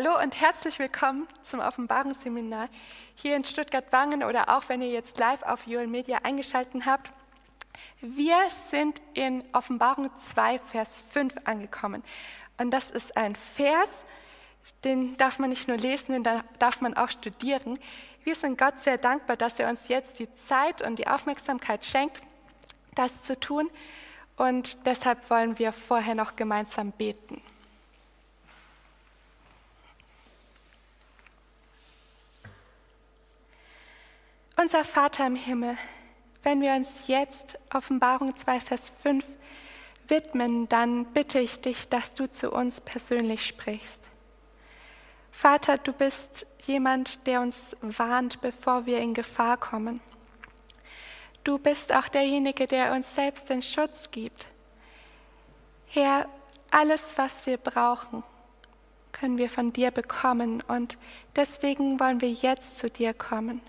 Hallo und herzlich willkommen zum Offenbarungsseminar hier in Stuttgart-Wangen oder auch wenn ihr jetzt live auf Joel Media eingeschaltet habt. Wir sind in Offenbarung 2, Vers 5 angekommen. Und das ist ein Vers, den darf man nicht nur lesen, den darf man auch studieren. Wir sind Gott sehr dankbar, dass er uns jetzt die Zeit und die Aufmerksamkeit schenkt, das zu tun. Und deshalb wollen wir vorher noch gemeinsam beten. Unser Vater im Himmel, wenn wir uns jetzt Offenbarung 2, Vers 5 widmen, dann bitte ich dich, dass du zu uns persönlich sprichst. Vater, du bist jemand, der uns warnt, bevor wir in Gefahr kommen. Du bist auch derjenige, der uns selbst den Schutz gibt. Herr, alles, was wir brauchen, können wir von dir bekommen und deswegen wollen wir jetzt zu dir kommen.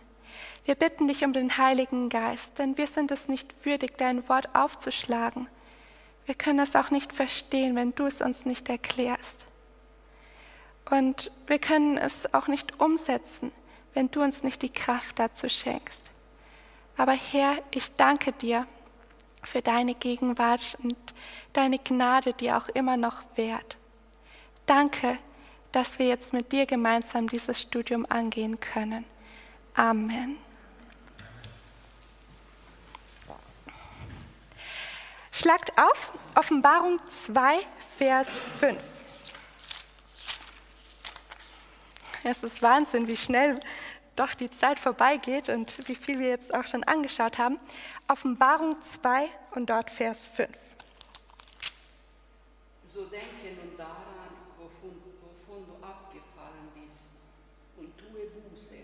Wir bitten dich um den Heiligen Geist, denn wir sind es nicht würdig, dein Wort aufzuschlagen. Wir können es auch nicht verstehen, wenn du es uns nicht erklärst. Und wir können es auch nicht umsetzen, wenn du uns nicht die Kraft dazu schenkst. Aber Herr, ich danke dir für deine Gegenwart und deine Gnade, die auch immer noch währt. Danke, dass wir jetzt mit dir gemeinsam dieses Studium angehen können. Amen. Schlagt auf, Offenbarung 2, Vers 5. Es ist Wahnsinn, wie schnell doch die Zeit vorbeigeht und wie viel wir jetzt auch schon angeschaut haben. Offenbarung 2 und dort Vers 5. So denke nun daran, wovon, wovon du abgefallen bist, und tue Buße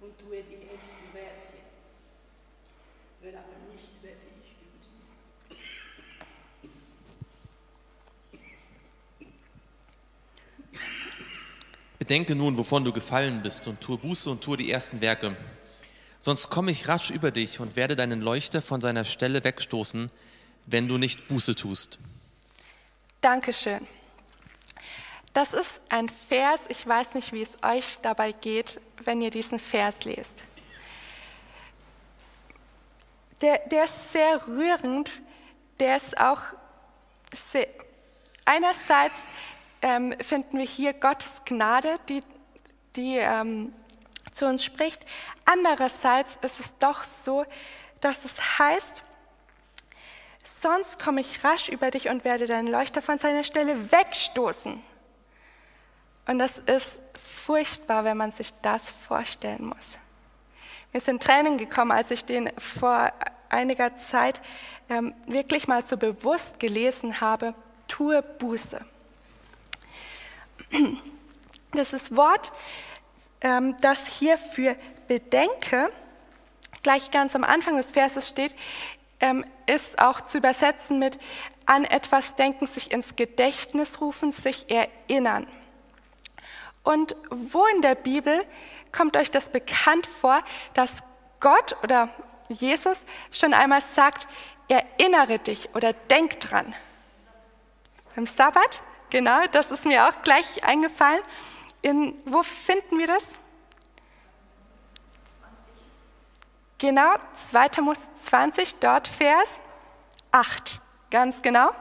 und tue die ersten Werke. Wenn aber nicht, werde ich Bedenke nun, wovon du gefallen bist, und tue Buße und tue die ersten Werke. Sonst komme ich rasch über dich und werde deinen Leuchter von seiner Stelle wegstoßen, wenn du nicht Buße tust. Dankeschön. Das ist ein Vers, ich weiß nicht, wie es euch dabei geht, wenn ihr diesen Vers lest. Der, der ist sehr rührend, der ist auch sehr, einerseits ähm, finden wir hier Gottes Gnade, die, die ähm, zu uns spricht. Andererseits ist es doch so, dass es heißt, sonst komme ich rasch über dich und werde deinen Leuchter von seiner Stelle wegstoßen. Und das ist furchtbar, wenn man sich das vorstellen muss. Mir sind Tränen gekommen, als ich den vor einiger Zeit ähm, wirklich mal so bewusst gelesen habe, tue Buße. Das ist Wort, ähm, das hier für Bedenke gleich ganz am Anfang des Verses steht, ähm, ist auch zu übersetzen mit an etwas denken, sich ins Gedächtnis rufen, sich erinnern. Und wo in der Bibel kommt euch das bekannt vor, dass Gott oder Jesus schon einmal sagt, erinnere dich oder denk dran? Beim Sabbat? Genau, das ist mir auch gleich eingefallen. In, wo finden wir das? Genau, 2. Mose 20, dort Vers 8. Ganz genau.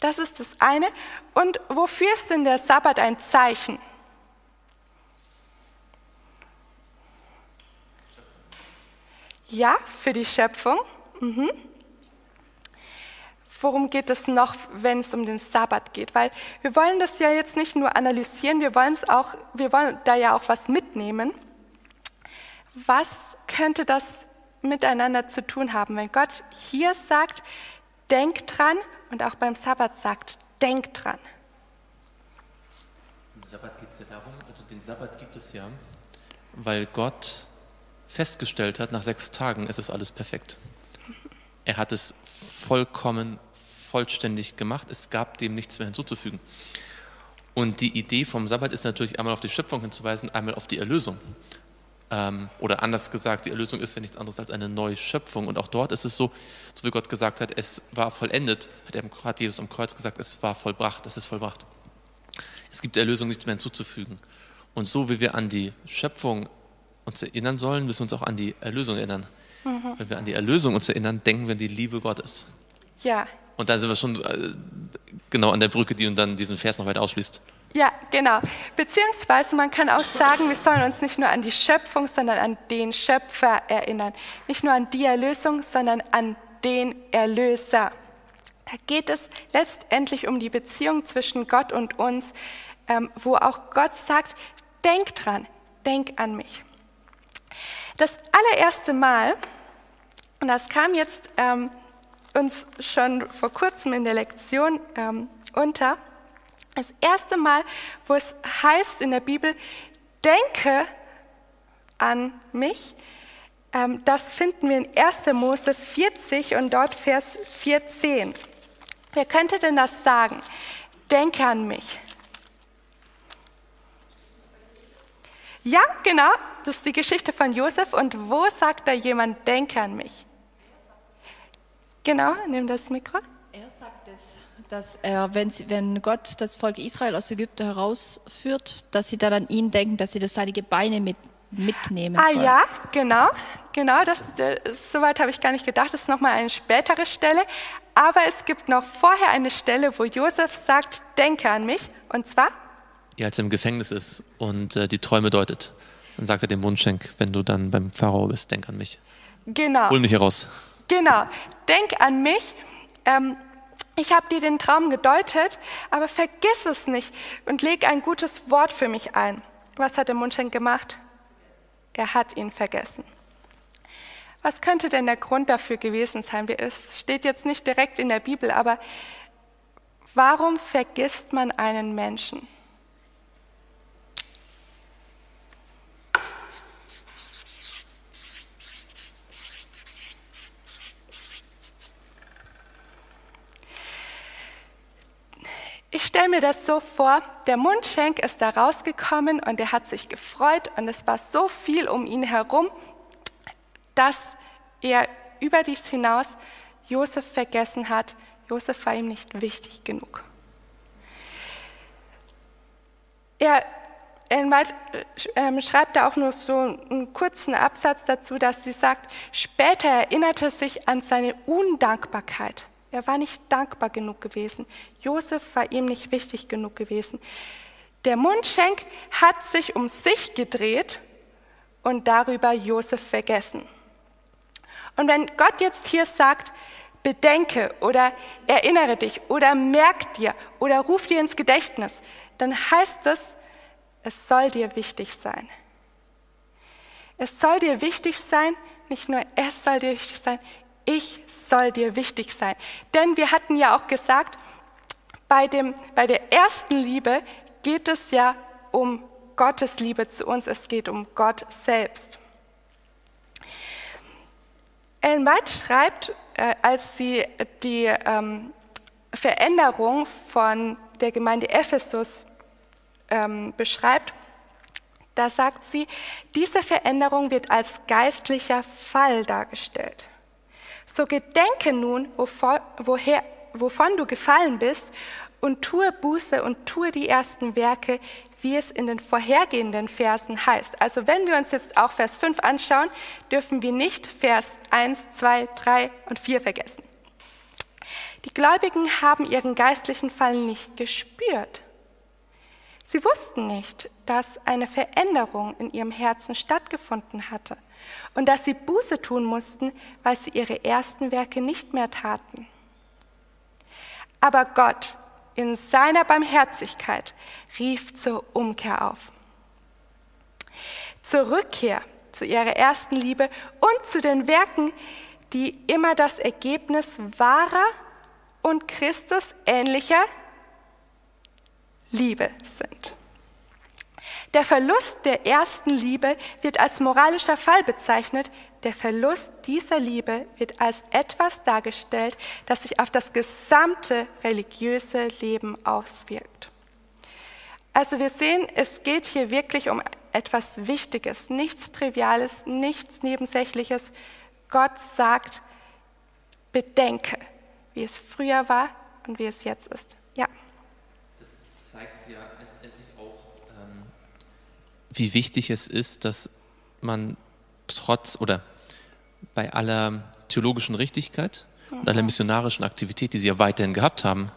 Das ist das eine. Und wofür ist denn der Sabbat ein Zeichen? Ja, für die Schöpfung. Mhm worum geht es noch, wenn es um den Sabbat geht? Weil wir wollen das ja jetzt nicht nur analysieren, wir wollen es auch, wir wollen da ja auch was mitnehmen. Was könnte das miteinander zu tun haben, wenn Gott hier sagt, denk dran und auch beim Sabbat sagt, denk dran? Im Sabbat geht es ja darum, also den Sabbat gibt es ja, weil Gott festgestellt hat, nach sechs Tagen ist es alles perfekt. Er hat es vollkommen vollständig gemacht. Es gab dem nichts mehr hinzuzufügen. Und die Idee vom Sabbat ist natürlich einmal auf die Schöpfung hinzuweisen, einmal auf die Erlösung. Ähm, oder anders gesagt, die Erlösung ist ja nichts anderes als eine neue Schöpfung. Und auch dort ist es so, so wie Gott gesagt hat, es war vollendet, hat, Jesus am Kreuz gesagt, es war vollbracht, es ist vollbracht. Es gibt der Erlösung nichts mehr hinzuzufügen. Und so wie wir an die Schöpfung uns erinnern sollen, müssen wir uns auch an die Erlösung erinnern. Wenn wir an die Erlösung uns erinnern, denken wir an die Liebe Gottes. Ja, Und da sind wir schon äh, genau an der Brücke, die dann diesen Vers noch weiter ausschließt. ja, genau. Beziehungsweise man kann auch sagen, wir sollen uns nicht nur an die Schöpfung, sondern an den Schöpfer erinnern. Nicht nur an die Erlösung, sondern an den Erlöser. Da geht es letztendlich um die Beziehung zwischen Gott und uns, ähm, wo auch Gott sagt, denk dran, denk an mich. Das allererste Mal, und das kam jetzt ähm, uns schon vor kurzem in der Lektion ähm, unter, das erste Mal, wo es heißt in der Bibel, denke an mich, ähm, das finden wir in 1. Mose 40 und dort Vers 14. Wer könnte denn das sagen? Denke an mich. Ja, genau, das ist die Geschichte von Josef. Und wo sagt da jemand, denke an mich? Genau, nimm das Mikro. Er sagt es, dass er, wenn, sie, wenn Gott das Volk Israel aus Ägypten herausführt, dass sie dann an ihn denken, dass sie das seine Gebeine mit, mitnehmen Ah sollen. ja, genau, genau, das, das, soweit habe ich gar nicht gedacht, das ist nochmal eine spätere Stelle. Aber es gibt noch vorher eine Stelle, wo Josef sagt, denke an mich. Und zwar, Ja, als er im Gefängnis ist und äh, die Träume deutet, dann sagt er dem Mundschenk, wenn du dann beim Pharao bist, denk an mich. genau, Hol mich hier raus. Genau, denk an mich. Ähm, ich habe dir den Traum gedeutet, aber vergiss es nicht und leg ein gutes Wort für mich ein. Was hat der Mundschenk gemacht? Er hat ihn vergessen. Was könnte denn der Grund dafür gewesen sein? Es steht jetzt nicht direkt in der Bibel, aber warum vergisst man einen Menschen? Ich stelle mir das so vor, der Mundschenk ist da rausgekommen und er hat sich gefreut und es war so viel um ihn herum, dass er über dies hinaus Josef vergessen hat. Josef war ihm nicht wichtig genug. Er ähm, schreibt da auch nur so einen kurzen Absatz dazu, dass sie sagt, später erinnerte er sich an seine Undankbarkeit. Er war nicht dankbar genug gewesen. Josef war ihm nicht wichtig genug gewesen. Der Mundschenk hat sich um sich gedreht und darüber Josef vergessen. Und wenn Gott jetzt hier sagt, bedenke oder erinnere dich oder merk dir oder ruf dir ins Gedächtnis, dann heißt es, es soll dir wichtig sein. Es soll dir wichtig sein, nicht nur es soll dir wichtig sein, ich soll dir wichtig sein. Denn wir hatten ja auch gesagt, bei, dem, bei der ersten Liebe geht es ja um Gottes Liebe zu uns, es geht um Gott selbst. Ellen White schreibt, äh, als sie die ähm, Veränderung von der Gemeinde Ephesus ähm, beschreibt, da sagt sie, diese Veränderung wird als geistlicher Fall dargestellt. So gedenke nun, wovon, woher, wovon du gefallen bist, und tue Buße und tue die ersten Werke, wie es in den vorhergehenden Versen heißt. Also wenn wir uns jetzt auch Vers 5 anschauen, dürfen wir nicht Vers 1, 2, 3 und 4 vergessen. Die Gläubigen haben ihren geistlichen Fall nicht gespürt. Sie wussten nicht, dass eine Veränderung in ihrem Herzen stattgefunden hatte und dass sie Buße tun mussten, weil sie ihre ersten Werke nicht mehr taten. Aber Gott in seiner Barmherzigkeit rief zur Umkehr auf. Zur Rückkehr zu ihrer ersten Liebe und zu den Werken, die immer das Ergebnis wahrer und Christus ähnlicher Liebe sind. Der Verlust der ersten Liebe wird als moralischer Fall bezeichnet. Der Verlust dieser Liebe wird als etwas dargestellt, das sich auf das gesamte religiöse Leben auswirkt. Also wir sehen, es geht hier wirklich um etwas Wichtiges, nichts Triviales, nichts Nebensächliches. Gott sagt, bedenke, wie es früher war und wie es jetzt ist. Ja. Das zeigt ja letztendlich auch, ähm, wie wichtig es ist, dass man trotz oder bei aller theologischen Richtigkeit und aller missionarischen Aktivität, die sie ja weiterhin gehabt haben,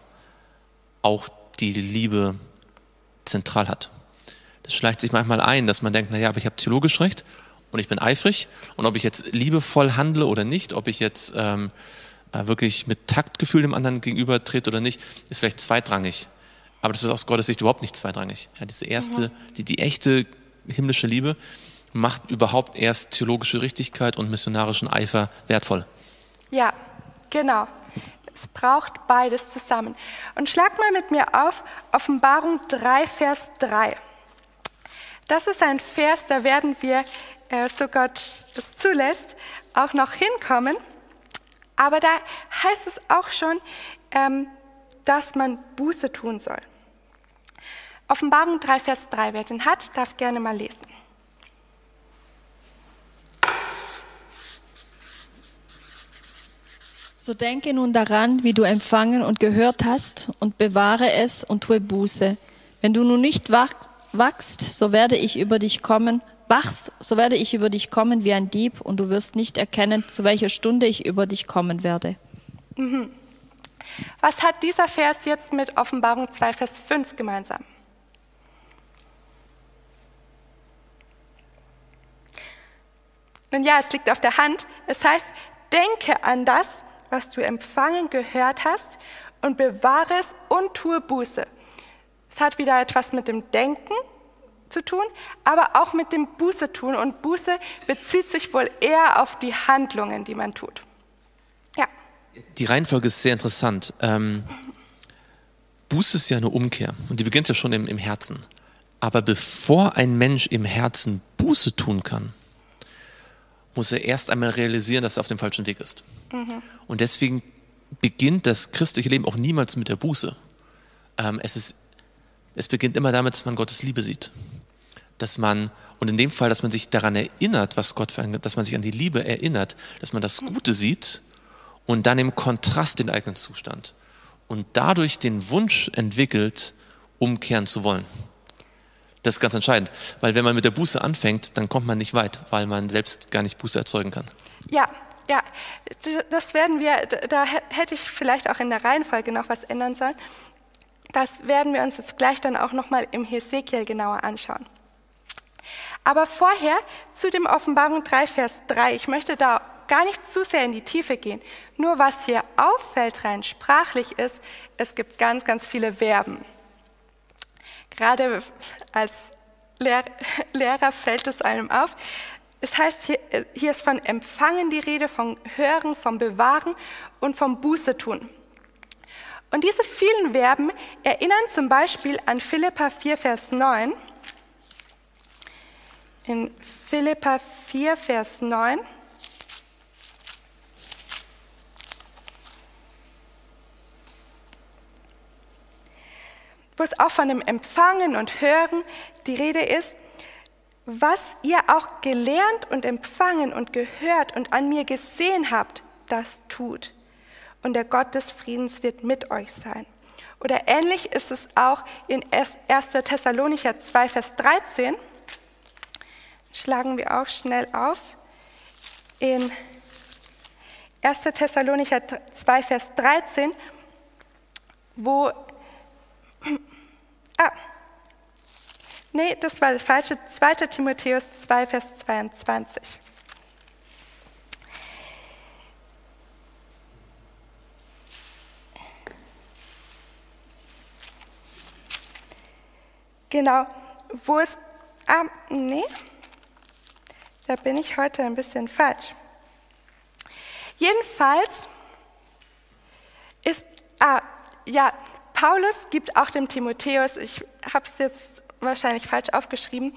auch die Liebe zentral hat. Das schleicht sich manchmal ein, dass man denkt, naja, aber ich habe theologisch recht und ich bin eifrig und ob ich jetzt liebevoll handle oder nicht, ob ich jetzt ähm, äh, wirklich mit Taktgefühl dem anderen gegenüber trete oder nicht, ist vielleicht zweitrangig. Aber das ist aus Gottes Sicht überhaupt nicht zweitrangig. Ja, diese erste, die, die echte himmlische Liebe macht überhaupt erst theologische Richtigkeit und missionarischen Eifer wertvoll. Ja, genau. Es braucht beides zusammen. Und schlag mal mit mir auf Offenbarung 3, Vers 3. Das ist ein Vers, da werden wir, äh, so Gott es zulässt, auch noch hinkommen. Aber da heißt es auch schon, ähm, dass man Buße tun soll. Offenbarung 3, Vers 3. Wer den hat, darf gerne mal lesen. So denke nun daran, wie du empfangen und gehört hast, und bewahre es und tue Buße. Wenn du nun nicht wach- wachst, so werde ich über dich kommen, wachst, so werde ich über dich kommen wie ein Dieb, und du wirst nicht erkennen, zu welcher Stunde ich über dich kommen werde. Was hat dieser Vers jetzt mit Offenbarung 2, Vers 5 gemeinsam? Nun ja, es liegt auf der Hand. Es heißt, denke an das, was du empfangen gehört hast und bewahre es und tue Buße. Es hat wieder etwas mit dem Denken zu tun, aber auch mit dem Buße tun. Und Buße bezieht sich wohl eher auf die Handlungen, die man tut. Ja, Die Reihenfolge ist sehr interessant. Ähm, Buße ist ja eine Umkehr und die beginnt ja schon im, im Herzen. Aber bevor ein Mensch im Herzen Buße tun kann, muss er erst einmal realisieren, dass er auf dem falschen Weg ist. Und deswegen beginnt das christliche Leben auch niemals mit der Buße. Ähm, es, ist, es beginnt immer damit, dass man Gottes Liebe sieht. Dass man, und in dem Fall, dass man sich daran erinnert, was Gott für dass man sich an die Liebe erinnert, dass man das Gute sieht und dann im Kontrast den eigenen Zustand und dadurch den Wunsch entwickelt, umkehren zu wollen. Das ist ganz entscheidend, weil wenn man mit der Buße anfängt, dann kommt man nicht weit, weil man selbst gar nicht Buße erzeugen kann. Ja, ja, das werden wir, da hä- hätte ich vielleicht auch in der Reihenfolge noch was ändern sollen. Das werden wir uns jetzt gleich dann auch nochmal im Hesekiel genauer anschauen. Aber vorher zu dem Offenbarung 3, Vers 3. Ich möchte da gar nicht zu sehr in die Tiefe gehen. Nur was hier auffällt rein sprachlich ist, es gibt ganz, ganz viele Verben. Gerade als Lehr Lehrer fällt es einem auf. Es heißt, hier, hier ist von Empfangen die Rede, von Hören, vom Bewahren und vom Buße tun. Und diese vielen Verben erinnern zum Beispiel an Philippa 4, Vers 9. In Philippa 4, Vers 9. wo es auch von dem Empfangen und Hören die Rede ist, was ihr auch gelernt und empfangen und gehört und an mir gesehen habt, das tut. Und der Gott des Friedens wird mit euch sein. Oder ähnlich ist es auch in 1. Thessalonicher 2, Vers 13. Schlagen wir auch schnell auf. In 1. Thessalonicher 2, Vers 13, wo Ah. Nee, das war das falsche. 2. Timotheus 2, Vers 22. Genau, wo es. Ah, nee, da bin ich heute ein bisschen falsch. Jedenfalls ist. Ah, ja, Paulus gibt auch dem Timotheus, ich habe es jetzt wahrscheinlich falsch aufgeschrieben,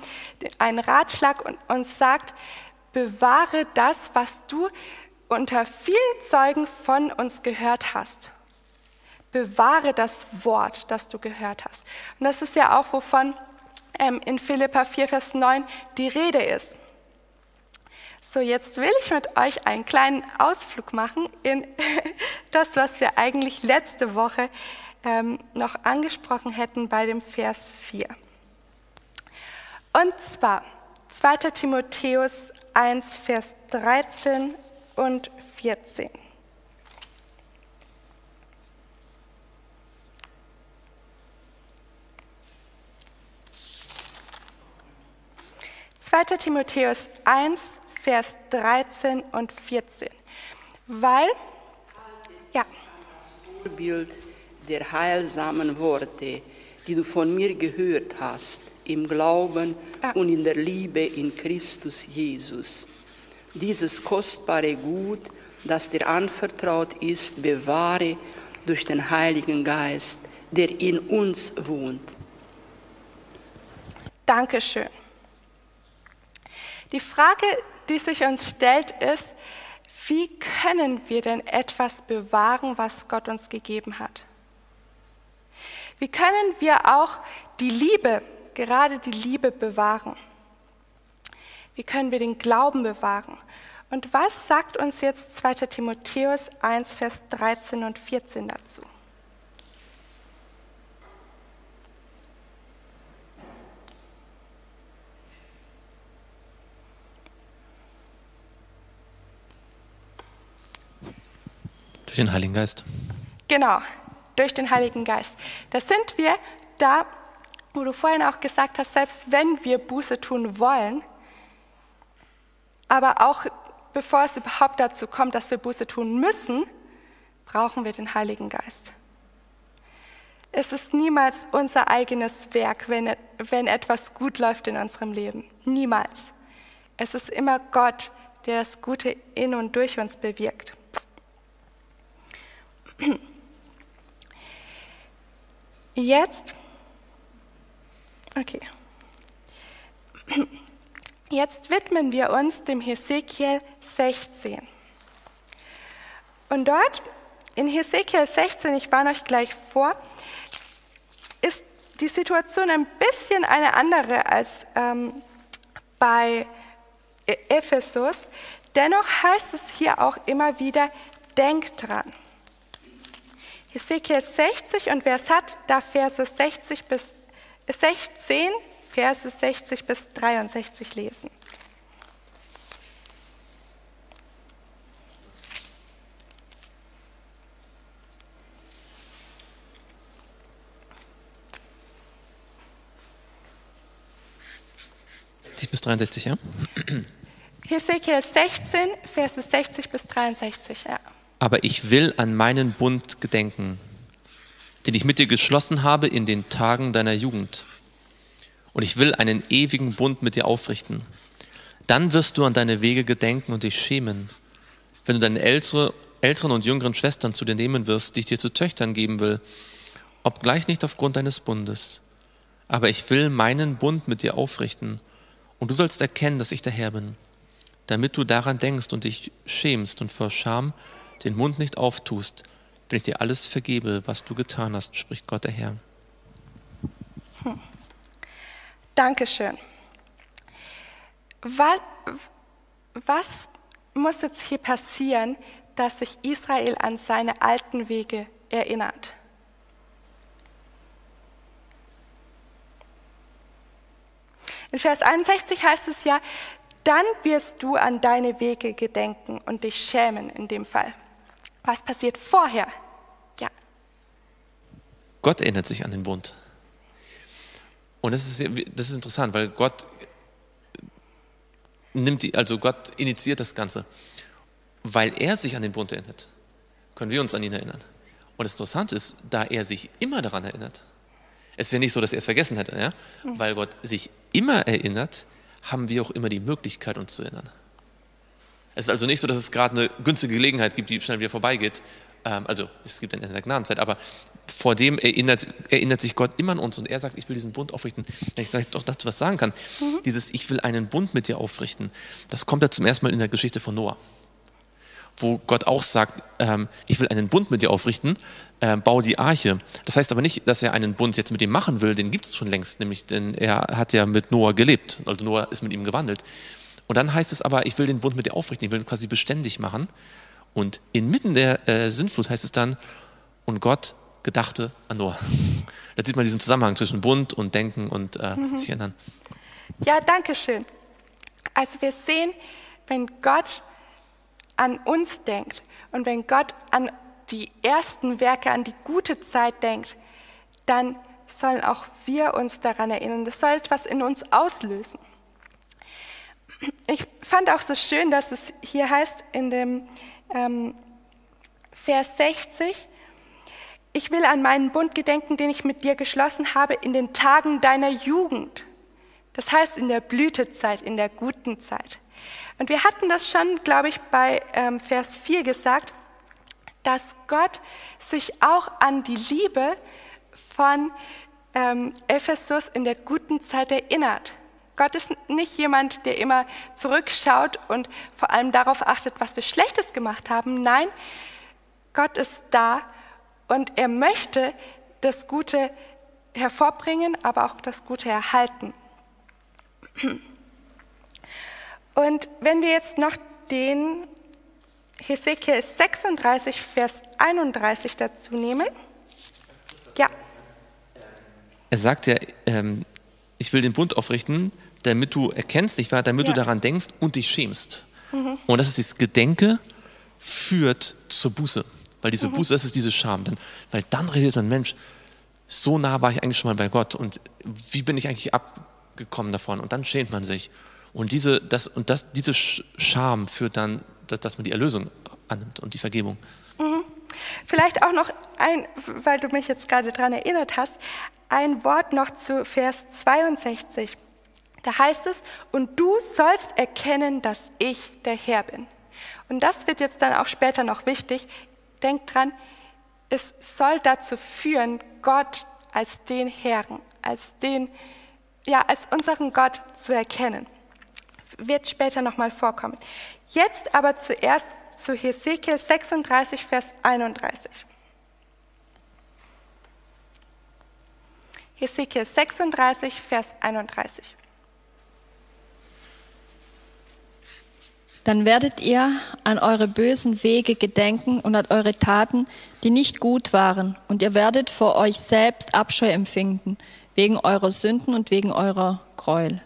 einen Ratschlag und uns sagt, bewahre das, was du unter vielen Zeugen von uns gehört hast. Bewahre das Wort, das du gehört hast. Und das ist ja auch, wovon ähm, in Philippa 4, Vers 9 die Rede ist. So, jetzt will ich mit euch einen kleinen Ausflug machen in das, was wir eigentlich letzte Woche ähm, noch angesprochen hätten bei dem Vers 4. Und zwar 2. Timotheus 1, Vers 13 und 14. 2. Timotheus 1, Vers 13 und 14. Weil, ja. Der heilsamen Worte, die du von mir gehört hast, im Glauben und in der Liebe in Christus Jesus. Dieses kostbare Gut, das dir anvertraut ist, bewahre durch den Heiligen Geist, der in uns wohnt. Dankeschön. Die Frage, die sich uns stellt, ist, wie können wir denn etwas bewahren, was Gott uns gegeben hat? Wie können wir auch die Liebe, gerade die Liebe bewahren? Wie können wir den Glauben bewahren? Und was sagt uns jetzt 2. Timotheus 1, Vers 13 und 14 dazu? Durch den Heiligen Geist. Genau, durch den Heiligen Geist. Da sind wir da, wo du vorhin auch gesagt hast, selbst wenn wir Buße tun wollen, aber auch bevor es überhaupt dazu kommt, dass wir Buße tun müssen, brauchen wir den Heiligen Geist. Es ist niemals unser eigenes Werk, wenn, wenn etwas gut läuft in unserem Leben. Niemals. Es ist immer Gott, der das Gute in und durch uns bewirkt. Jetzt, okay. Jetzt widmen wir uns dem Hesekiel 16. Und dort in Hesekiel 16, ich warne euch gleich vor, ist die Situation ein bisschen eine andere als ähm, bei E- Ephesus. Dennoch heißt es hier auch immer wieder, denkt dran. Hesekiel 60 und wer es hat, darf Verse 60 bis 16, Verse 60 bis 63 lesen. bis 63, ja? Hesekiel 16, Verse 60 bis 63, ja. Aber ich will an meinen Bund gedenken, den ich mit dir geschlossen habe in den Tagen deiner Jugend. Und ich will einen ewigen Bund mit dir aufrichten. Dann wirst du an deine Wege gedenken und dich schämen, wenn du deine ältere, älteren und jüngeren Schwestern zu dir nehmen wirst, die ich dir zu Töchtern geben will, obgleich nicht aufgrund deines Bundes. Aber ich will meinen Bund mit dir aufrichten, und du sollst erkennen, dass ich der Herr bin, damit du daran denkst und dich schämst und vor Scham den Mund nicht auftust, wenn ich dir alles vergebe, was du getan hast, spricht Gott der Herr. Dankeschön. Was, was muss jetzt hier passieren, dass sich Israel an seine alten Wege erinnert? In Vers 61 heißt es ja, dann wirst du an deine Wege gedenken und dich schämen in dem Fall. Was passiert vorher? Ja, Gott erinnert sich an den Bund. Und das ist, das ist interessant, weil Gott nimmt die, also Gott initiiert das Ganze. Weil er sich an den Bund erinnert, können wir uns an ihn erinnern. Und das Interessante ist, da er sich immer daran erinnert, es ist ja nicht so, dass er es vergessen hätte, ja? weil Gott sich immer erinnert, haben wir auch immer die Möglichkeit, uns zu erinnern. Es ist also nicht so, dass es gerade eine günstige Gelegenheit gibt, die schnell wieder vorbeigeht. Ähm, also es gibt ein Ende der Gnadenzeit, aber vor dem erinnert, erinnert sich Gott immer an uns und er sagt, ich will diesen Bund aufrichten. Wenn ich vielleicht noch dazu was sagen kann, dieses Ich will einen Bund mit dir aufrichten, das kommt ja zum ersten Mal in der Geschichte von Noah wo Gott auch sagt, ähm, ich will einen Bund mit dir aufrichten, äh, bau die Arche. Das heißt aber nicht, dass er einen Bund jetzt mit ihm machen will, den gibt es schon längst, nämlich denn er hat ja mit Noah gelebt, also Noah ist mit ihm gewandelt. Und dann heißt es aber, ich will den Bund mit dir aufrichten, ich will ihn quasi beständig machen. Und inmitten der äh, Sintflut heißt es dann, und Gott gedachte an Noah. Da sieht man diesen Zusammenhang zwischen Bund und Denken und äh, Mhm. sich ändern. Ja, danke schön. Also wir sehen, wenn Gott an uns denkt und wenn Gott an die ersten Werke, an die gute Zeit denkt, dann sollen auch wir uns daran erinnern. Das soll etwas in uns auslösen. Ich fand auch so schön, dass es hier heißt in dem ähm, Vers 60, ich will an meinen Bund gedenken, den ich mit dir geschlossen habe in den Tagen deiner Jugend. Das heißt in der Blütezeit, in der guten Zeit. Und wir hatten das schon, glaube ich, bei ähm, Vers 4 gesagt, dass Gott sich auch an die Liebe von ähm, Ephesus in der guten Zeit erinnert. Gott ist nicht jemand, der immer zurückschaut und vor allem darauf achtet, was wir Schlechtes gemacht haben. Nein, Gott ist da und er möchte das Gute hervorbringen, aber auch das Gute erhalten. Und wenn wir jetzt noch den Hesekiel 36, Vers 31 dazu nehmen. Ja, Er sagt ja, ähm, ich will den Bund aufrichten, damit du erkennst, nicht wahr, damit Ja. du daran denkst und dich schämst. Und das ist dieses Gedenke führt zur Buße. Weil diese Buße, das ist diese Scham. Denn, weil dann realisiert man, Mensch, so nah war ich eigentlich schon mal bei Gott und wie bin ich eigentlich abgekommen davon? Und dann schämt man sich. Und diese, das, und das, diese Sch- Scham führt dann, dass, dass man die Erlösung annimmt und die Vergebung. vielleicht auch noch ein, weil du mich jetzt gerade daran erinnert hast, ein Wort noch zu Vers 62. Da heißt es, und du sollst erkennen, dass ich der Herr bin. Und das wird jetzt dann auch später noch wichtig. Denkt dran, es soll dazu führen, Gott als den Herrn, als den, ja, als unseren Gott zu erkennen. Wird später nochmal vorkommen. Jetzt aber zuerst zu Hesekiel 36, Vers 31. Hesekiel 36, Vers 31. Dann werdet ihr an eure bösen Wege gedenken und an eure Taten, die nicht gut waren, und ihr werdet vor euch selbst Abscheu empfinden, wegen eurer Sünden und wegen eurer Gräuel.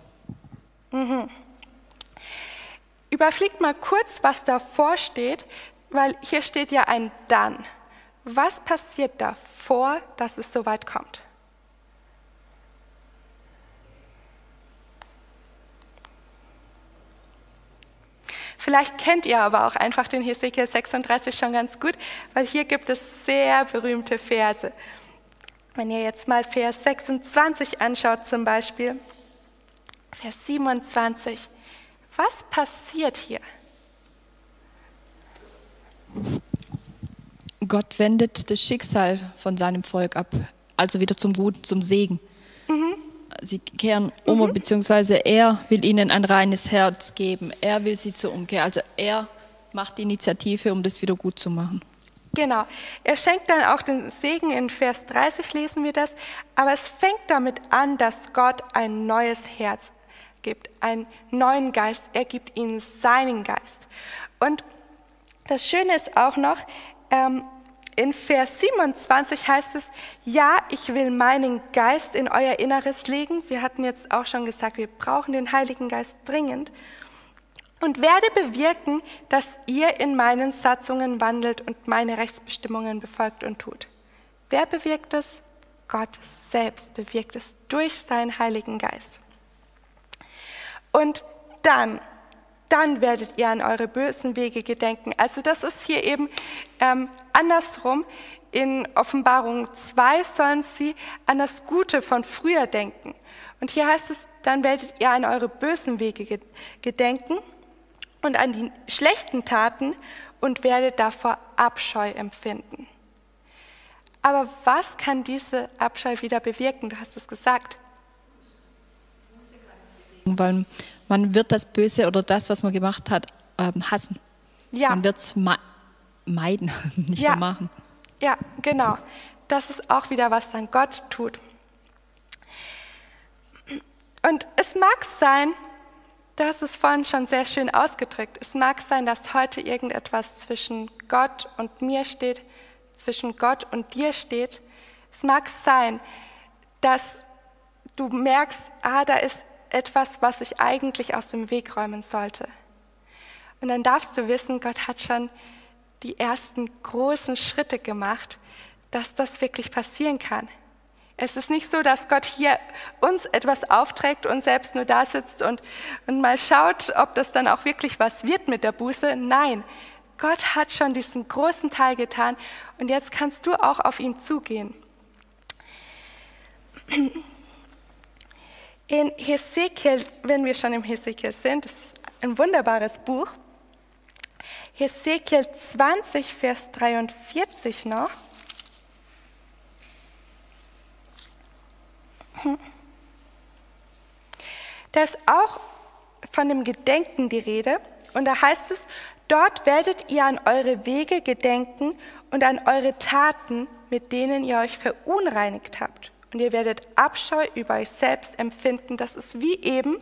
Überfliegt mal kurz, was davor steht, weil hier steht ja ein Dann. Was passiert davor, dass es so weit kommt? Vielleicht kennt ihr aber auch einfach den Hesekiel 36 schon ganz gut, weil hier gibt es sehr berühmte Verse. Wenn ihr jetzt mal Vers 26 anschaut zum Beispiel, Vers 27, was passiert hier? Gott wendet das Schicksal von seinem Volk ab, also wieder zum Guten, zum Segen. Sie kehren um, beziehungsweise er will ihnen ein reines Herz geben. Er will sie zur Umkehr. Also er macht die Initiative, um das wieder gut zu machen. Genau. Er schenkt dann auch den Segen in Vers 30 lesen wir das, aber es fängt damit an, dass Gott ein neues Herz gibt, einen neuen Geist. Er gibt ihnen seinen Geist. Und das Schöne ist auch noch, ähm, in Vers 27 heißt es, ja, ich will meinen Geist in euer Inneres legen. Wir hatten jetzt auch schon gesagt, wir brauchen den Heiligen Geist dringend. Und werde bewirken, dass ihr in meinen Satzungen wandelt und meine Rechtsbestimmungen befolgt und tut. Wer bewirkt es? Gott selbst bewirkt es durch seinen Heiligen Geist. Und dann, dann werdet ihr an eure bösen Wege gedenken. Also das ist hier eben ähm, andersrum. In Offenbarung 2 sollen sie an das Gute von früher denken. Und hier heißt es, dann werdet ihr an eure bösen Wege ge- gedenken und an die schlechten Taten und werdet davor Abscheu empfinden. Aber was kann diese Abscheu wieder bewirken? Du hast es gesagt. Weil man wird das Böse oder das, was man gemacht hat, ähm, hassen. Ja. Man wird es meiden, nicht Ja. mehr machen. Ja, genau. Das ist auch wieder, was dann Gott tut. Und es mag sein, das ist vorhin schon sehr schön ausgedrückt, es mag sein, dass heute irgendetwas zwischen Gott und mir steht, zwischen Gott und dir steht, Es mag sein, dass du merkst, ah, da ist etwas, was ich eigentlich aus dem Weg räumen sollte. Und dann darfst du wissen, Gott hat schon die ersten großen Schritte gemacht, dass das wirklich passieren kann. Es ist nicht so, dass Gott hier uns etwas aufträgt und selbst nur da sitzt und, und mal schaut, ob das dann auch wirklich was wird mit der Buße. Nein, Gott hat schon diesen großen Teil getan und jetzt kannst du auch auf ihn zugehen. In Hesekiel, wenn wir schon im Hesekiel sind, das ist ein wunderbares Buch. Hesekiel 20, Vers 43 noch. Da ist auch von dem Gedenken die Rede und da heißt es, dort werdet ihr an eure Wege gedenken und an eure Taten, mit denen ihr euch verunreinigt habt. Und ihr werdet Abscheu über euch selbst empfinden. Das ist wie eben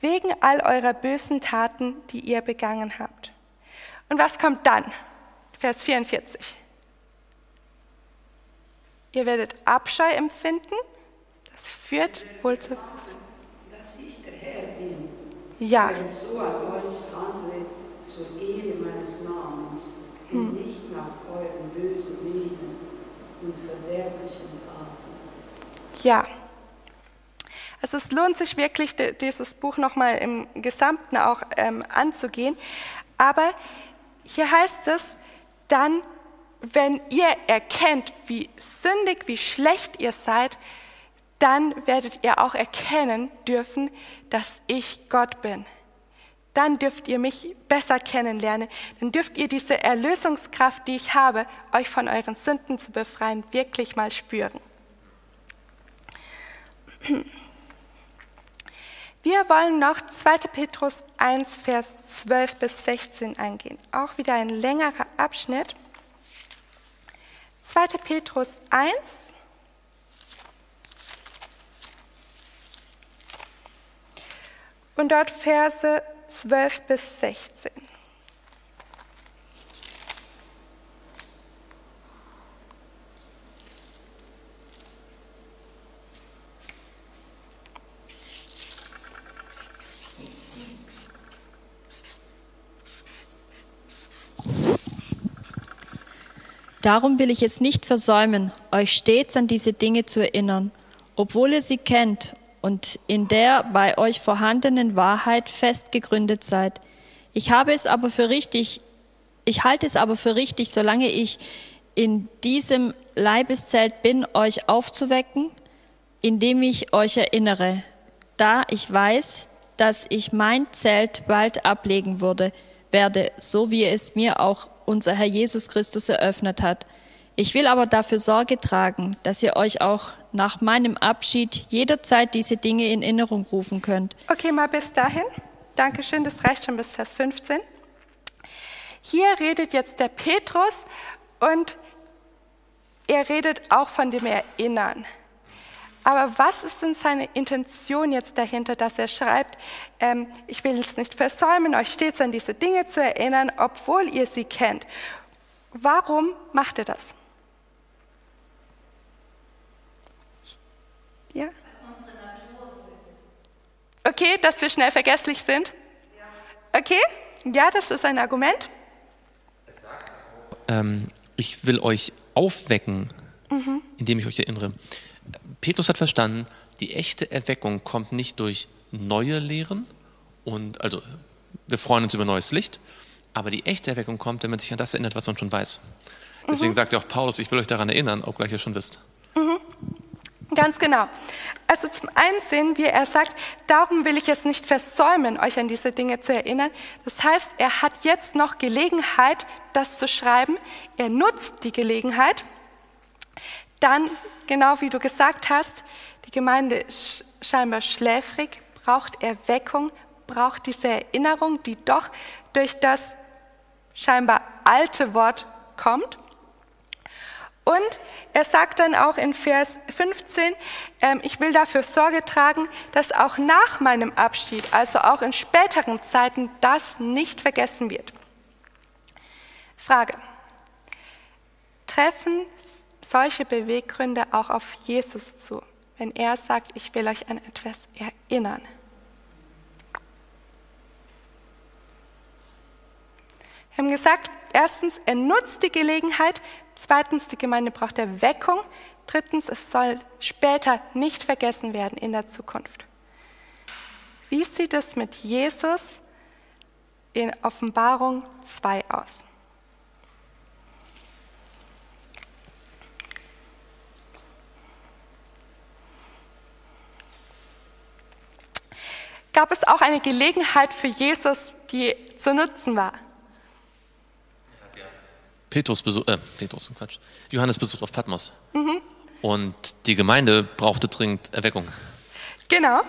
wegen all eurer bösen Taten, die ihr begangen habt. Und was kommt dann? Vers 44. Ihr werdet Abscheu empfinden. Das führt wohl zu. Dass ich der Herr bin, Ja, der so an euch handle zur Ehre meines Namens und nicht nach euren bösen Wegen und verderblichen Taten. ja. Also es lohnt sich wirklich, di- dieses Buch nochmal im Gesamten auch ähm, anzugehen. Aber hier heißt es, dann, wenn ihr erkennt, wie sündig, wie schlecht ihr seid, dann werdet ihr auch erkennen dürfen, dass ich Gott bin. Dann dürft ihr mich besser kennenlernen. Dann dürft ihr diese Erlösungskraft, die ich habe, euch von euren Sünden zu befreien, wirklich mal spüren. Wir wollen noch 2. Petrus 1, Vers 12 bis 16 eingehen. Auch wieder ein längerer Abschnitt. 2. Petrus 1, und dort Verse 12 bis 16. Darum will ich es nicht versäumen, euch stets an diese Dinge zu erinnern, obwohl ihr sie kennt und in der bei euch vorhandenen Wahrheit fest gegründet seid. Ich habe es aber für richtig, ich halte es aber für richtig, solange ich in diesem Leibeszelt bin, euch aufzuwecken, indem ich euch erinnere, da ich weiß, dass ich mein Zelt bald ablegen würde, werde, so wie es mir auch unser Herr Jesus Christus eröffnet hat. Ich will aber dafür Sorge tragen, dass ihr euch auch nach meinem Abschied jederzeit diese Dinge in Erinnerung rufen könnt. Okay, mal bis dahin. Dankeschön, das reicht schon bis Vers 15. Hier redet jetzt der Petrus und er redet auch von dem Erinnern. Aber was ist denn seine Intention jetzt dahinter, dass er schreibt, ähm, ich will es nicht versäumen, euch stets an diese Dinge zu erinnern, obwohl ihr sie kennt. Warum macht er das? Ja? Okay, dass wir schnell vergesslich sind? Okay, ja, das ist ein Argument. ähm, ich will euch aufwecken, indem ich euch erinnere. Petrus hat verstanden, die echte Erweckung kommt nicht durch neue Lehren und also wir freuen uns über neues Licht, aber die echte Erweckung kommt, wenn man sich an das erinnert, was man schon weiß. Deswegen sagt ja auch Paulus, ich will euch daran erinnern, obgleich ihr schon wisst. Ganz genau. Also zum einen sehen wir, er sagt, darum will ich es nicht versäumen, euch an diese Dinge zu erinnern. Das heißt, er hat jetzt noch Gelegenheit, das zu schreiben. Er nutzt die Gelegenheit. Dann, genau wie du gesagt hast, die Gemeinde ist scheinbar schläfrig, braucht Erweckung, braucht diese Erinnerung, die doch durch das scheinbar alte Wort kommt. Und er sagt dann auch in Vers 15, ähm, ich will dafür Sorge tragen, dass auch nach meinem Abschied, also auch in späteren Zeiten, das nicht vergessen wird. Frage. Treffen solche Beweggründe auch auf Jesus zu, wenn er sagt, ich will euch an etwas erinnern. Wir haben gesagt, erstens, er nutzt die Gelegenheit, zweitens, die Gemeinde braucht Erweckung, drittens, es soll später nicht vergessen werden in der Zukunft. Wie sieht es mit Jesus in Offenbarung 2 aus? Gab es auch eine Gelegenheit für Jesus, die zu nutzen war? Petrus besucht, äh, Petrus, Quatsch, Johannes besucht auf Patmos. Mhm. Und die Gemeinde brauchte dringend Erweckung. Genau.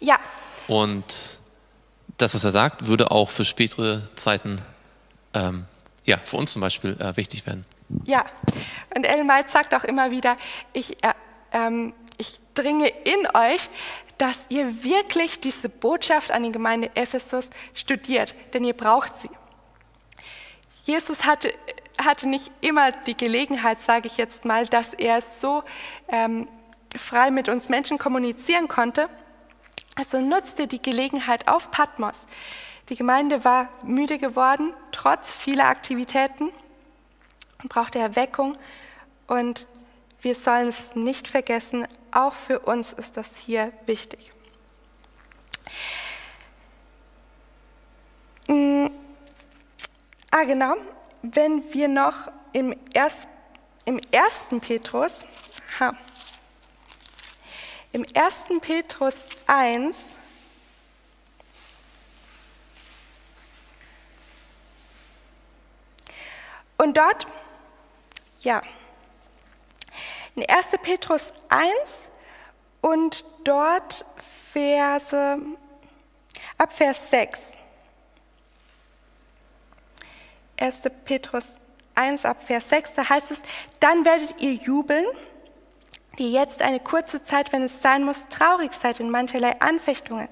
Ja. Und das, was er sagt, würde auch für spätere Zeiten, ähm, ja, für uns zum Beispiel äh, wichtig werden. Ja, und Ellen White sagt auch immer wieder, ich, äh, ähm, ich dringe in euch, dass ihr wirklich diese Botschaft an die Gemeinde Ephesus studiert, denn ihr braucht sie. Jesus hatte, hatte nicht immer die Gelegenheit, sage ich jetzt mal, dass er so ähm, frei mit uns Menschen kommunizieren konnte. Also nutzte die Gelegenheit auf Patmos. Die Gemeinde war müde geworden, trotz vieler Aktivitäten und brauchte Erweckung. Und wir sollen es nicht vergessen, auch für uns ist das hier wichtig. Mm, ah, genau. Wenn wir noch im, Erst, im ersten Petrus, ha, im 1. Petrus 1 und dort, ja, in 1. Petrus 1 und dort Verse, ab Vers 6. 1. Petrus 1 ab Vers 6, da heißt es, dann werdet ihr jubeln die jetzt eine kurze Zeit, wenn es sein muss, traurig seid in mancherlei Anfechtungen.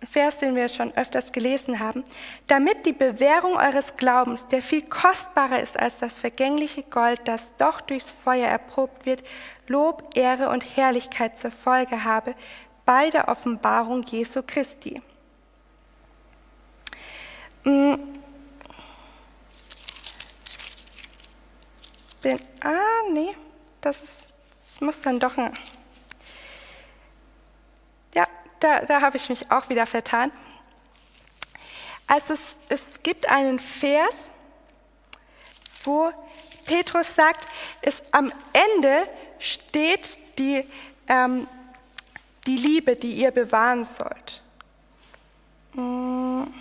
Ein Vers, den wir schon öfters gelesen haben, damit die Bewährung eures Glaubens, der viel kostbarer ist als das vergängliche Gold, das doch durchs Feuer erprobt wird, Lob, Ehre und Herrlichkeit zur Folge habe bei der Offenbarung Jesu Christi. Mm. Bin, ah, nee, das ist es muss dann doch ein. Ja, da, da habe ich mich auch wieder vertan. Also es, es gibt einen Vers, wo Petrus sagt, es am Ende steht die, ähm, die Liebe, die ihr bewahren sollt. Hm.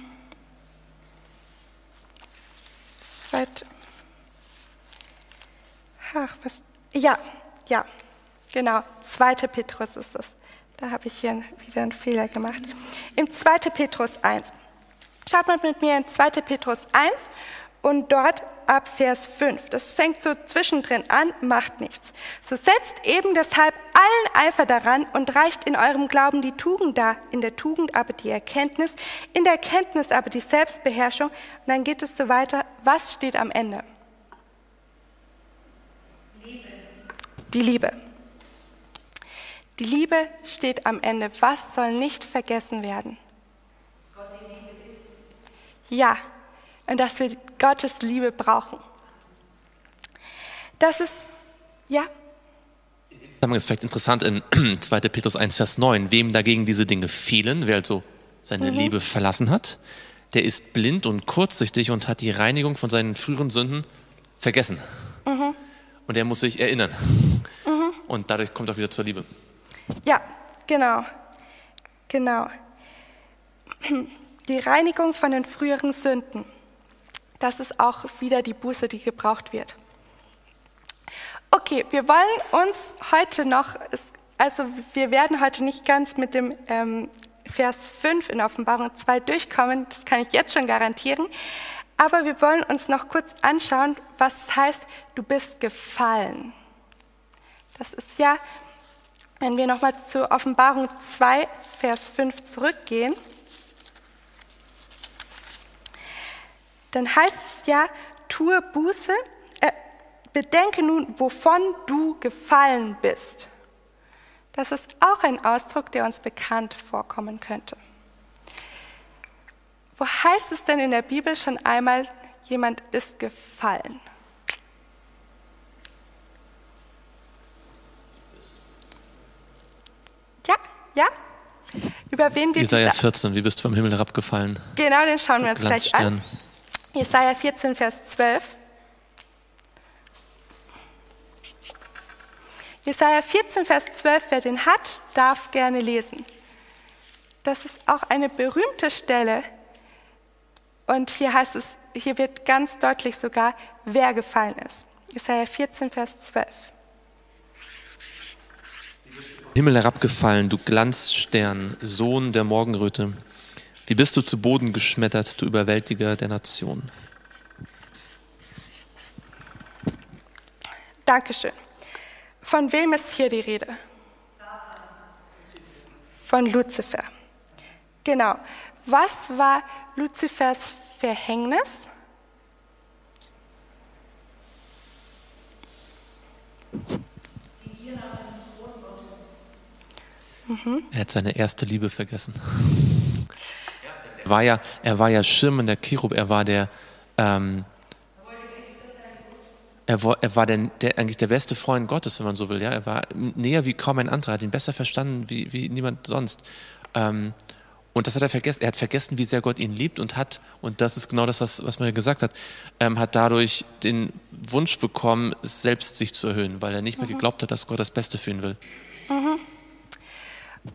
Zweit. Ach, was? Ja, ja, genau, 2. Petrus ist es. Da habe ich hier wieder einen Fehler gemacht. Im 2. Petrus 1. Schaut mal mit mir in 2. Petrus 1 und dort ab Vers 5. Das fängt so zwischendrin an, macht nichts. So setzt eben deshalb allen Eifer daran und reicht in eurem Glauben die Tugend dar, in der Tugend aber die Erkenntnis, in der Erkenntnis aber die Selbstbeherrschung. Und dann geht es so weiter. Was steht am Ende? Die Liebe. Die Liebe steht am Ende. Was soll nicht vergessen werden? Ja, und dass wir Gottes Liebe brauchen. Das ist, ja. Das ist vielleicht interessant in 2. Petrus 1, Vers 9. Wem dagegen diese Dinge fehlen, wer also seine mhm. Liebe verlassen hat, der ist blind und kurzsichtig und hat die Reinigung von seinen früheren Sünden vergessen. Mhm. Und er muss sich erinnern. Mhm. Und dadurch kommt er wieder zur Liebe. Ja, genau. Genau. Die Reinigung von den früheren Sünden. Das ist auch wieder die Buße, die gebraucht wird. Okay, wir wollen uns heute noch, also wir werden heute nicht ganz mit dem ähm, Vers 5 in Offenbarung 2 durchkommen, das kann ich jetzt schon garantieren. Aber wir wollen uns noch kurz anschauen, was heißt, du bist gefallen. Das ist ja, wenn wir nochmal zur Offenbarung 2, Vers 5 zurückgehen, dann heißt es ja, tue Buße, äh, bedenke nun, wovon du gefallen bist. Das ist auch ein Ausdruck, der uns bekannt vorkommen könnte. Wo heißt es denn in der Bibel schon einmal, jemand ist gefallen? Ja, ja. Über wen geht Jesaja diese- 14, wie bist du vom Himmel herabgefallen? Genau, den schauen wir uns gleich an. Jesaja 14, Vers 12. Jesaja 14, Vers 12, wer den hat, darf gerne lesen. Das ist auch eine berühmte Stelle. Und hier heißt es, hier wird ganz deutlich sogar, wer gefallen ist. Jesaja 14, Vers 12. Himmel herabgefallen, du Glanzstern, Sohn der Morgenröte. Wie bist du zu Boden geschmettert, du Überwältiger der Nation? Dankeschön. Von wem ist hier die Rede? Von Luzifer. Genau. Was war Luzifers Verhängnis? Er hat seine erste Liebe vergessen. Er war ja, er war ja schirmender Cherub, er war der, ähm, er war, er war der, der, eigentlich der beste Freund Gottes, wenn man so will. Ja? Er war näher wie kaum ein anderer, hat ihn besser verstanden wie, wie niemand sonst. Ähm, und das hat er vergessen. Er hat vergessen, wie sehr Gott ihn liebt und hat, und das ist genau das, was, was man ja gesagt hat, ähm, hat dadurch den Wunsch bekommen, selbst sich zu erhöhen, weil er nicht mehr geglaubt hat, dass Gott das Beste für ihn will.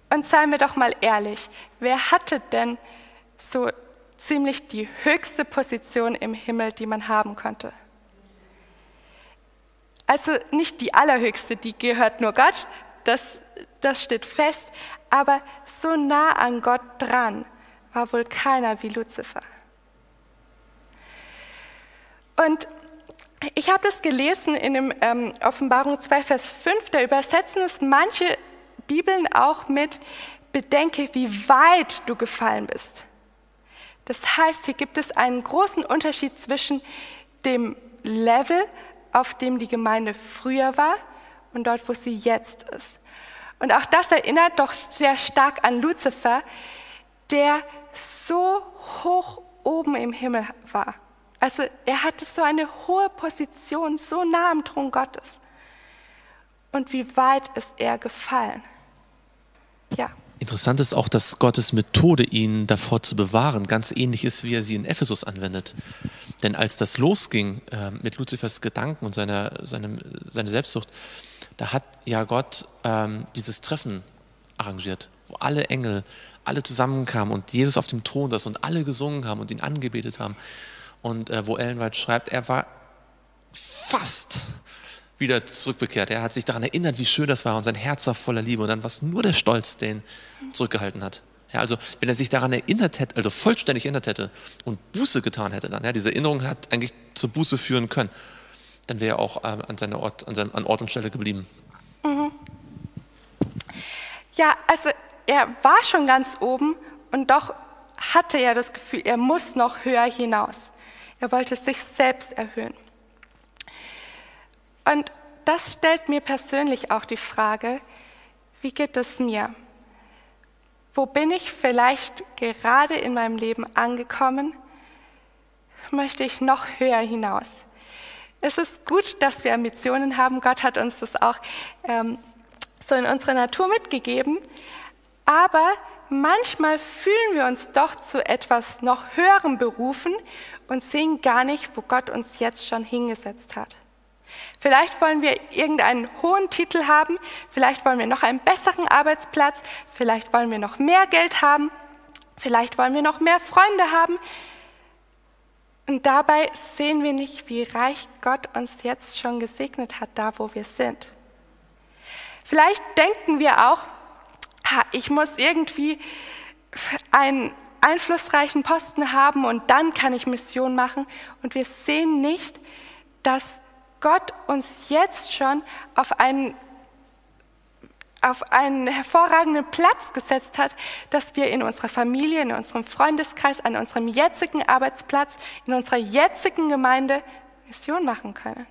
Und seien wir doch mal ehrlich, wer hatte denn so ziemlich die höchste Position im Himmel, die man haben konnte? Also nicht die allerhöchste, die gehört nur Gott, das, das steht fest, aber so nah an Gott dran war wohl keiner wie Luzifer. Und ich habe das gelesen in dem ähm, Offenbarung 2, Vers 5, da übersetzen es manche Bibeln auch mit, bedenke, wie weit du gefallen bist. Das heißt, hier gibt es einen großen Unterschied zwischen dem Level, auf dem die Gemeinde früher war und dort, wo sie jetzt ist. Und auch das erinnert doch sehr stark an Luzifer, der so hoch oben im Himmel war. Also er hatte so eine hohe Position, so nah am Thron Gottes. Und wie weit ist er gefallen? Ja. Interessant ist auch, dass Gottes Methode, ihn davor zu bewahren, ganz ähnlich ist, wie er sie in Ephesus anwendet. Denn als das losging äh, mit Luzifers Gedanken und seiner, seinem, seiner Selbstsucht, da hat ja Gott ähm, dieses Treffen arrangiert, wo alle Engel, alle zusammenkamen und Jesus auf dem Thron saß und alle gesungen haben und ihn angebetet haben. Und äh, wo Ellen White schreibt, er war fast wieder zurückbekehrt. Er hat sich daran erinnert, wie schön das war und sein Herz war voller Liebe. Und dann war es nur der Stolz, der ihn zurückgehalten hat. Ja, also wenn er sich daran erinnert hätte, also vollständig erinnert hätte und Buße getan hätte, dann ja, diese Erinnerung hat eigentlich zur Buße führen können, dann wäre er auch ähm, an, seiner Ort, an, seinem, an Ort und Stelle geblieben. Ja, also er war schon ganz oben und doch hatte er das Gefühl, er muss noch höher hinaus. Er wollte sich selbst erhöhen. Und das stellt mir persönlich auch die Frage, wie geht es mir? Wo bin ich vielleicht gerade in meinem Leben angekommen? Möchte ich noch höher hinaus? Es ist gut, dass wir Ambitionen haben. Gott hat uns das auch ähm, so in unserer Natur mitgegeben. Aber manchmal fühlen wir uns doch zu etwas noch Höherem berufen und sehen gar nicht, wo Gott uns jetzt schon hingesetzt hat. Vielleicht wollen wir irgendeinen hohen Titel haben, vielleicht wollen wir noch einen besseren Arbeitsplatz, vielleicht wollen wir noch mehr Geld haben, vielleicht wollen wir noch mehr Freunde haben. Und dabei sehen wir nicht, wie reich Gott uns jetzt schon gesegnet hat, da wo wir sind. Vielleicht denken wir auch, ich muss irgendwie einen einflussreichen Posten haben und dann kann ich Mission machen. Und wir sehen nicht, dass Gott uns jetzt schon auf einen, auf einen hervorragenden Platz gesetzt hat, dass wir in unserer Familie, in unserem Freundeskreis, an unserem jetzigen Arbeitsplatz, in unserer jetzigen Gemeinde Mission machen können.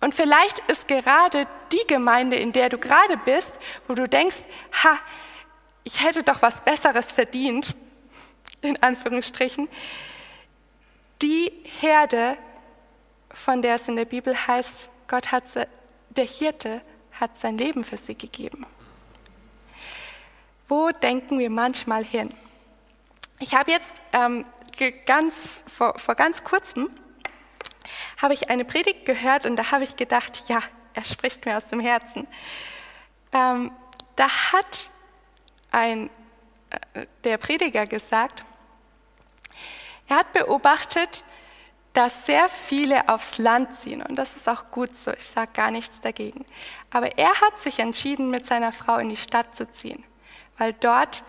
Und vielleicht ist gerade die Gemeinde, in der du gerade bist, wo du denkst, ha, ich hätte doch was Besseres verdient, in Anführungsstrichen, die Herde, von der es in der Bibel heißt, Gott hat, der Hirte hat sein Leben für sie gegeben. Wo denken wir manchmal hin? Ich habe jetzt ähm, ganz, vor, vor ganz kurzem habe ich eine Predigt gehört und da habe ich gedacht, ja, er spricht mir aus dem Herzen. Ähm, da hat ein, äh, der Prediger gesagt, er hat beobachtet, dass sehr viele aufs Land ziehen und das ist auch gut so, ich sage gar nichts dagegen. Aber er hat sich entschieden, mit seiner Frau in die Stadt zu ziehen, weil dort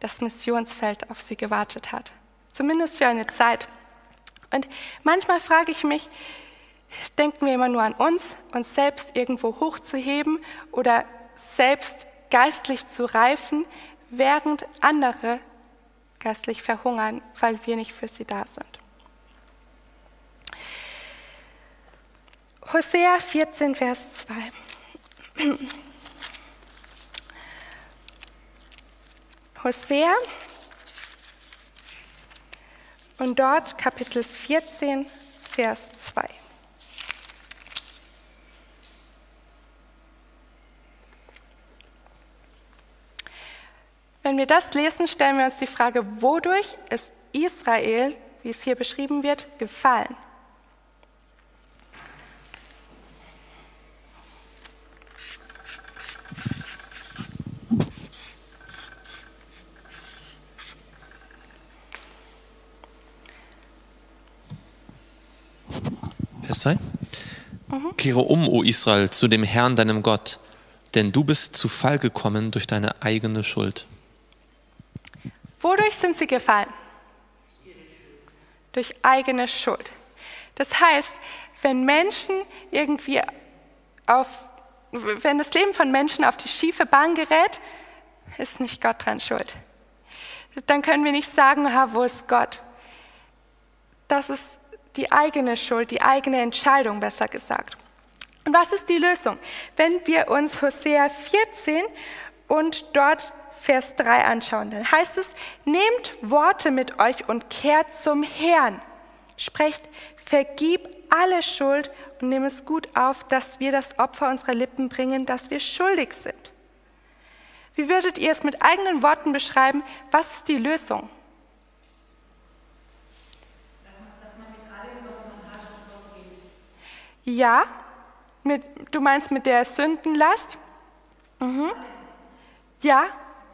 das Missionsfeld auf sie gewartet hat, zumindest für eine Zeit. Und manchmal frage ich mich, denken wir immer nur an uns, uns selbst irgendwo hochzuheben oder selbst geistlich zu reifen, während andere geistlich verhungern, weil wir nicht für sie da sind. Hosea 14, Vers 2. Hosea und dort Kapitel 14, Vers 2. Wenn wir das lesen, stellen wir uns die Frage, wodurch ist Israel, wie es hier beschrieben wird, gefallen? Vers 2. Mhm. Kehre um, o Israel, zu dem Herrn, deinem Gott, denn du bist zu Fall gekommen durch deine eigene Schuld. Wodurch sind sie gefallen? Durch eigene Schuld. Das heißt, wenn Menschen irgendwie auf, wenn das Leben von Menschen auf die schiefe Bahn gerät, ist nicht Gott dran schuld. Dann können wir nicht sagen, ha, wo ist Gott? Das ist die eigene Schuld, die eigene Entscheidung, besser gesagt. Und was ist die Lösung? Wenn wir uns Hosea 14 und dort Vers 3 anschauen, dann heißt es, nehmt Worte mit euch und kehrt zum Herrn. Sprecht, vergib alle Schuld und nehmt es gut auf, dass wir das Opfer unserer Lippen bringen, das wir schuldig sind. Wie würdet ihr es mit eigenen Worten beschreiben? Was ist die Lösung? Ja, mit, du meinst mit der Sündenlast? Mhm. Ja,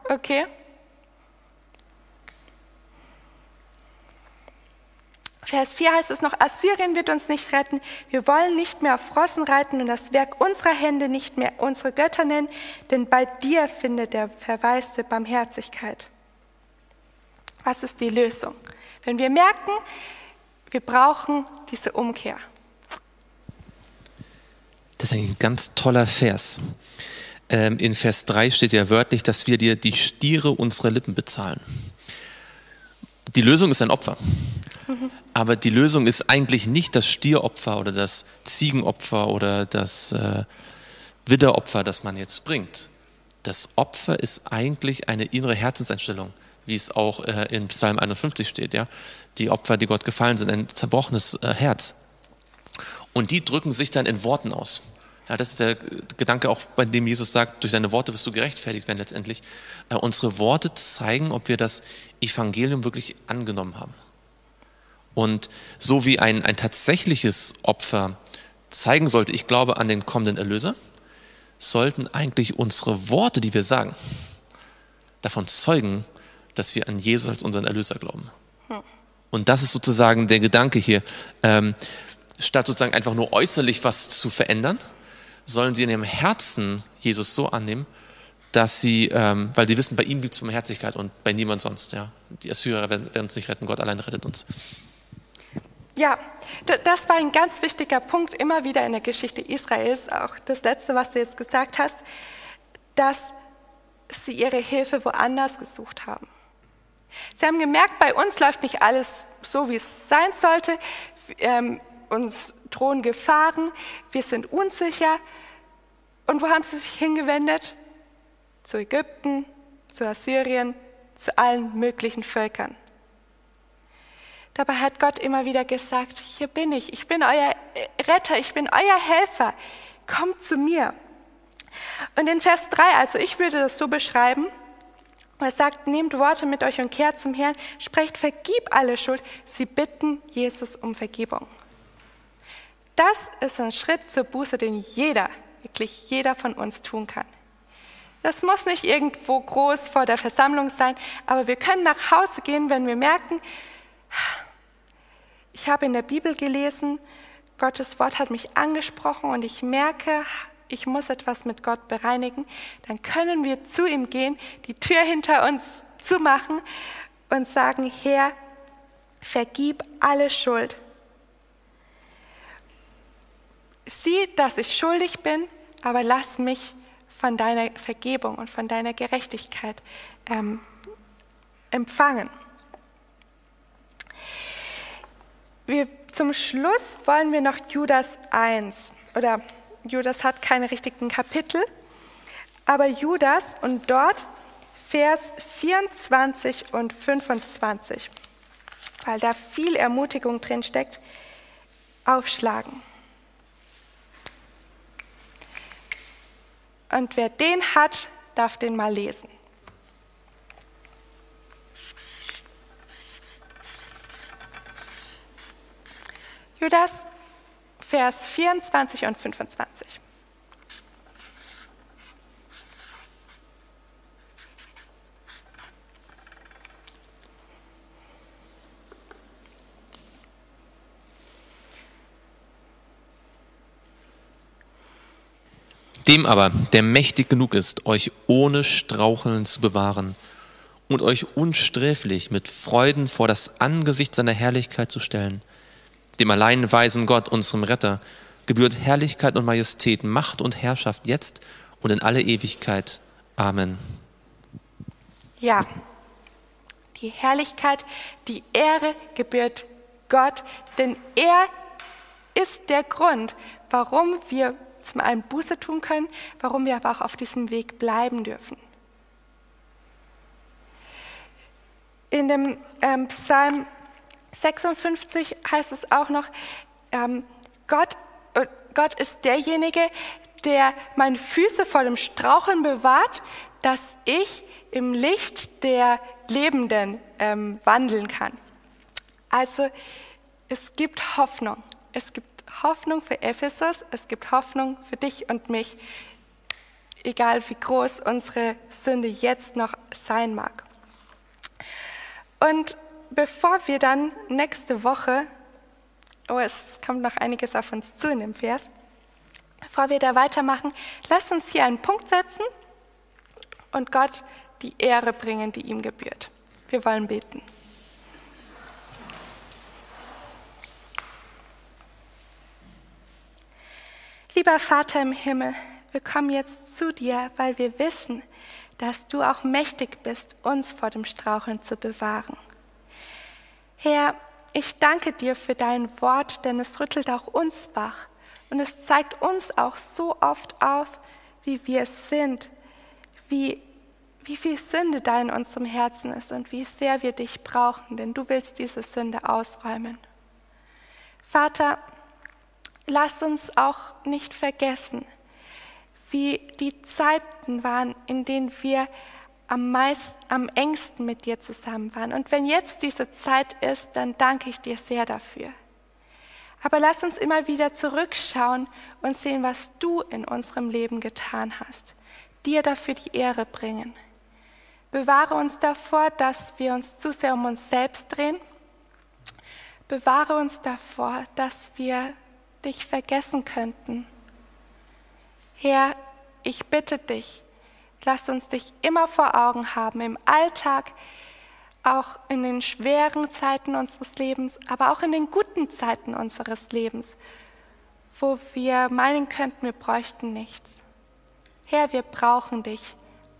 okay. Vers 4 heißt es noch, Assyrien wird uns nicht retten, wir wollen nicht mehr auf Rossen reiten und das Werk unserer Hände nicht mehr unsere Götter nennen, denn bei dir findet der Verwaiste Barmherzigkeit. Was ist die Lösung? Wenn wir merken, wir brauchen diese Umkehr. Das ist ein ganz toller Vers. Ähm, in Vers 3 steht ja wörtlich, dass wir dir die Stiere unserer Lippen bezahlen. Die Lösung ist ein Opfer. Aber die Lösung ist eigentlich nicht das Stieropfer oder das Ziegenopfer oder das äh, Widderopfer, das man jetzt bringt. Das Opfer ist eigentlich eine innere Herzenseinstellung, wie es auch äh, in Psalm 51 steht. Ja? Die Opfer, die Gott gefallen sind, ein zerbrochenes äh, Herz. Und die drücken sich dann in Worten aus. Ja, das ist der Gedanke auch, bei dem Jesus sagt, durch deine Worte wirst du gerechtfertigt werden letztendlich. Äh, unsere Worte zeigen, ob wir das Evangelium wirklich angenommen haben. Und so wie ein, ein tatsächliches Opfer zeigen sollte, ich glaube an den kommenden Erlöser, sollten eigentlich unsere Worte, die wir sagen, davon zeugen, dass wir an Jesus als unseren Erlöser glauben. Hm. Und das ist sozusagen der Gedanke hier. Ähm, statt sozusagen einfach nur äußerlich was zu verändern, sollen sie in ihrem Herzen Jesus so annehmen, dass sie, ähm, weil sie wissen, bei ihm gibt es Barmherzigkeit und bei niemand sonst. Ja. Die Assyrer werden, werden uns nicht retten, Gott allein rettet uns. Ja, das war ein ganz wichtiger Punkt immer wieder in der Geschichte Israels, auch das letzte, was du jetzt gesagt hast, dass sie ihre Hilfe woanders gesucht haben. Sie haben gemerkt, bei uns läuft nicht alles so, wie es sein sollte. Ähm, uns drohen Gefahren, wir sind unsicher. Und wo haben sie sich hingewendet? Zu Ägypten, zu Assyrien, zu allen möglichen Völkern. Dabei hat Gott immer wieder gesagt, hier bin ich, ich bin euer Retter, ich bin euer Helfer, kommt zu mir. Und in Vers 3, also ich würde das so beschreiben, er sagt, nehmt Worte mit euch und kehrt zum Herrn, sprecht, vergib alle Schuld. Sie bitten Jesus um Vergebung. Das ist ein Schritt zur Buße, den jeder, wirklich jeder von uns tun kann. Das muss nicht irgendwo groß vor der Versammlung sein, aber wir können nach Hause gehen, wenn wir merken, ich habe in der Bibel gelesen, Gottes Wort hat mich angesprochen und ich merke, ich muss etwas mit Gott bereinigen, dann können wir zu ihm gehen, die Tür hinter uns zumachen und sagen, Herr, vergib alle Schuld. Sieh, dass ich schuldig bin, aber lass mich von deiner Vergebung und von deiner Gerechtigkeit ähm, empfangen. Wir, zum Schluss wollen wir noch Judas 1 oder Judas hat keine richtigen Kapitel, aber Judas und dort Vers 24 und 25, weil da viel Ermutigung drin steckt, aufschlagen. Und wer den hat, darf den mal lesen. Judas Vers 24 und 25. Dem aber, der mächtig genug ist, euch ohne Straucheln zu bewahren und euch unsträflich mit Freuden vor das Angesicht seiner Herrlichkeit zu stellen – dem allein weisen Gott, unserem Retter, gebührt Herrlichkeit und Majestät, Macht und Herrschaft jetzt und in alle Ewigkeit. Amen. Ja, die Herrlichkeit, die Ehre gebührt Gott, denn er ist der Grund, warum wir zum einen Buße tun können, warum wir aber auch auf diesem Weg bleiben dürfen. In dem ähm, Psalm 56 heißt es auch noch, ähm, Gott, äh, Gott ist derjenige, der meine Füße vor dem Straucheln bewahrt, dass ich im Licht der Lebenden ähm, wandeln kann. Also es gibt Hoffnung. Es gibt Hoffnung für Ephesus, es gibt Hoffnung für dich und mich, egal wie groß unsere Sünde jetzt noch sein mag. Und bevor wir dann nächste Woche, oh, es kommt noch einiges auf uns zu in dem Vers, bevor wir da weitermachen, lasst uns hier einen Punkt setzen und Gott die Ehre bringen, die ihm gebührt. Wir wollen beten. Lieber Vater im Himmel, wir kommen jetzt zu dir, weil wir wissen, dass du auch mächtig bist, uns vor dem Straucheln zu bewahren. Herr, ich danke dir für dein Wort, denn es rüttelt auch uns wach und es zeigt uns auch so oft auf, wie wir sind, wie, wie viel Sünde da in unserem Herzen ist und wie sehr wir dich brauchen, denn du willst diese Sünde ausräumen. Vater, lass uns auch nicht vergessen, wie die Zeiten waren, in denen wir am, meisten, am engsten mit dir zusammen waren. Und wenn jetzt diese Zeit ist, dann danke ich dir sehr dafür. Aber lass uns immer wieder zurückschauen und sehen, was du in unserem Leben getan hast. Dir dafür die Ehre bringen. Bewahre uns davor, dass wir uns zu sehr um uns selbst drehen. Bewahre uns davor, dass wir dich vergessen könnten. Herr, ich bitte dich, Lass uns dich immer vor Augen haben, im Alltag, auch in den schweren Zeiten unseres Lebens, aber auch in den guten Zeiten unseres Lebens, wo wir meinen könnten, wir bräuchten nichts. Herr, wir brauchen dich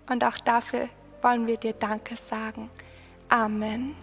und auch dafür wollen wir dir Danke sagen. Amen.